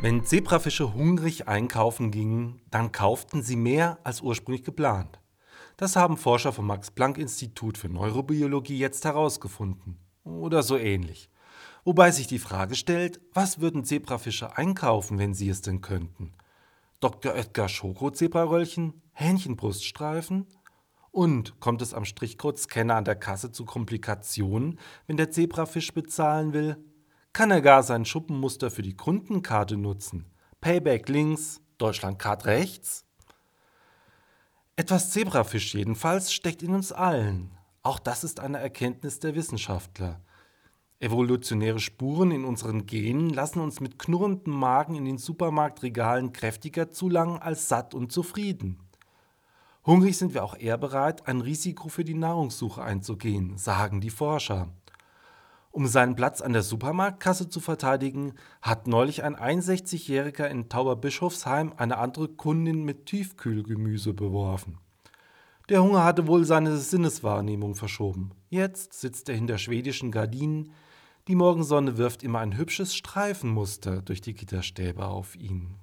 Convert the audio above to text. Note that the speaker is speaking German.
Wenn Zebrafische hungrig einkaufen gingen, dann kauften sie mehr als ursprünglich geplant. Das haben Forscher vom Max-Planck-Institut für Neurobiologie jetzt herausgefunden. Oder so ähnlich. Wobei sich die Frage stellt, was würden Zebrafische einkaufen, wenn sie es denn könnten? Dr. Oetker Schoko-Zebraröllchen? Hähnchenbruststreifen? Und kommt es am Strichcode-Scanner an der Kasse zu Komplikationen, wenn der Zebrafisch bezahlen will? Kann er gar sein Schuppenmuster für die Kundenkarte nutzen? Payback links, Deutschlandcard rechts? Etwas Zebrafisch jedenfalls steckt in uns allen. Auch das ist eine Erkenntnis der Wissenschaftler. Evolutionäre Spuren in unseren Genen lassen uns mit knurrendem Magen in den Supermarktregalen kräftiger zulangen als satt und zufrieden. Hungrig sind wir auch eher bereit, ein Risiko für die Nahrungssuche einzugehen, sagen die Forscher. Um seinen Platz an der Supermarktkasse zu verteidigen, hat neulich ein 61-Jähriger in Tauberbischofsheim eine andere Kundin mit Tiefkühlgemüse beworfen. Der Hunger hatte wohl seine Sinneswahrnehmung verschoben. Jetzt sitzt er hinter schwedischen Gardinen. Die Morgensonne wirft immer ein hübsches Streifenmuster durch die Gitterstäbe auf ihn.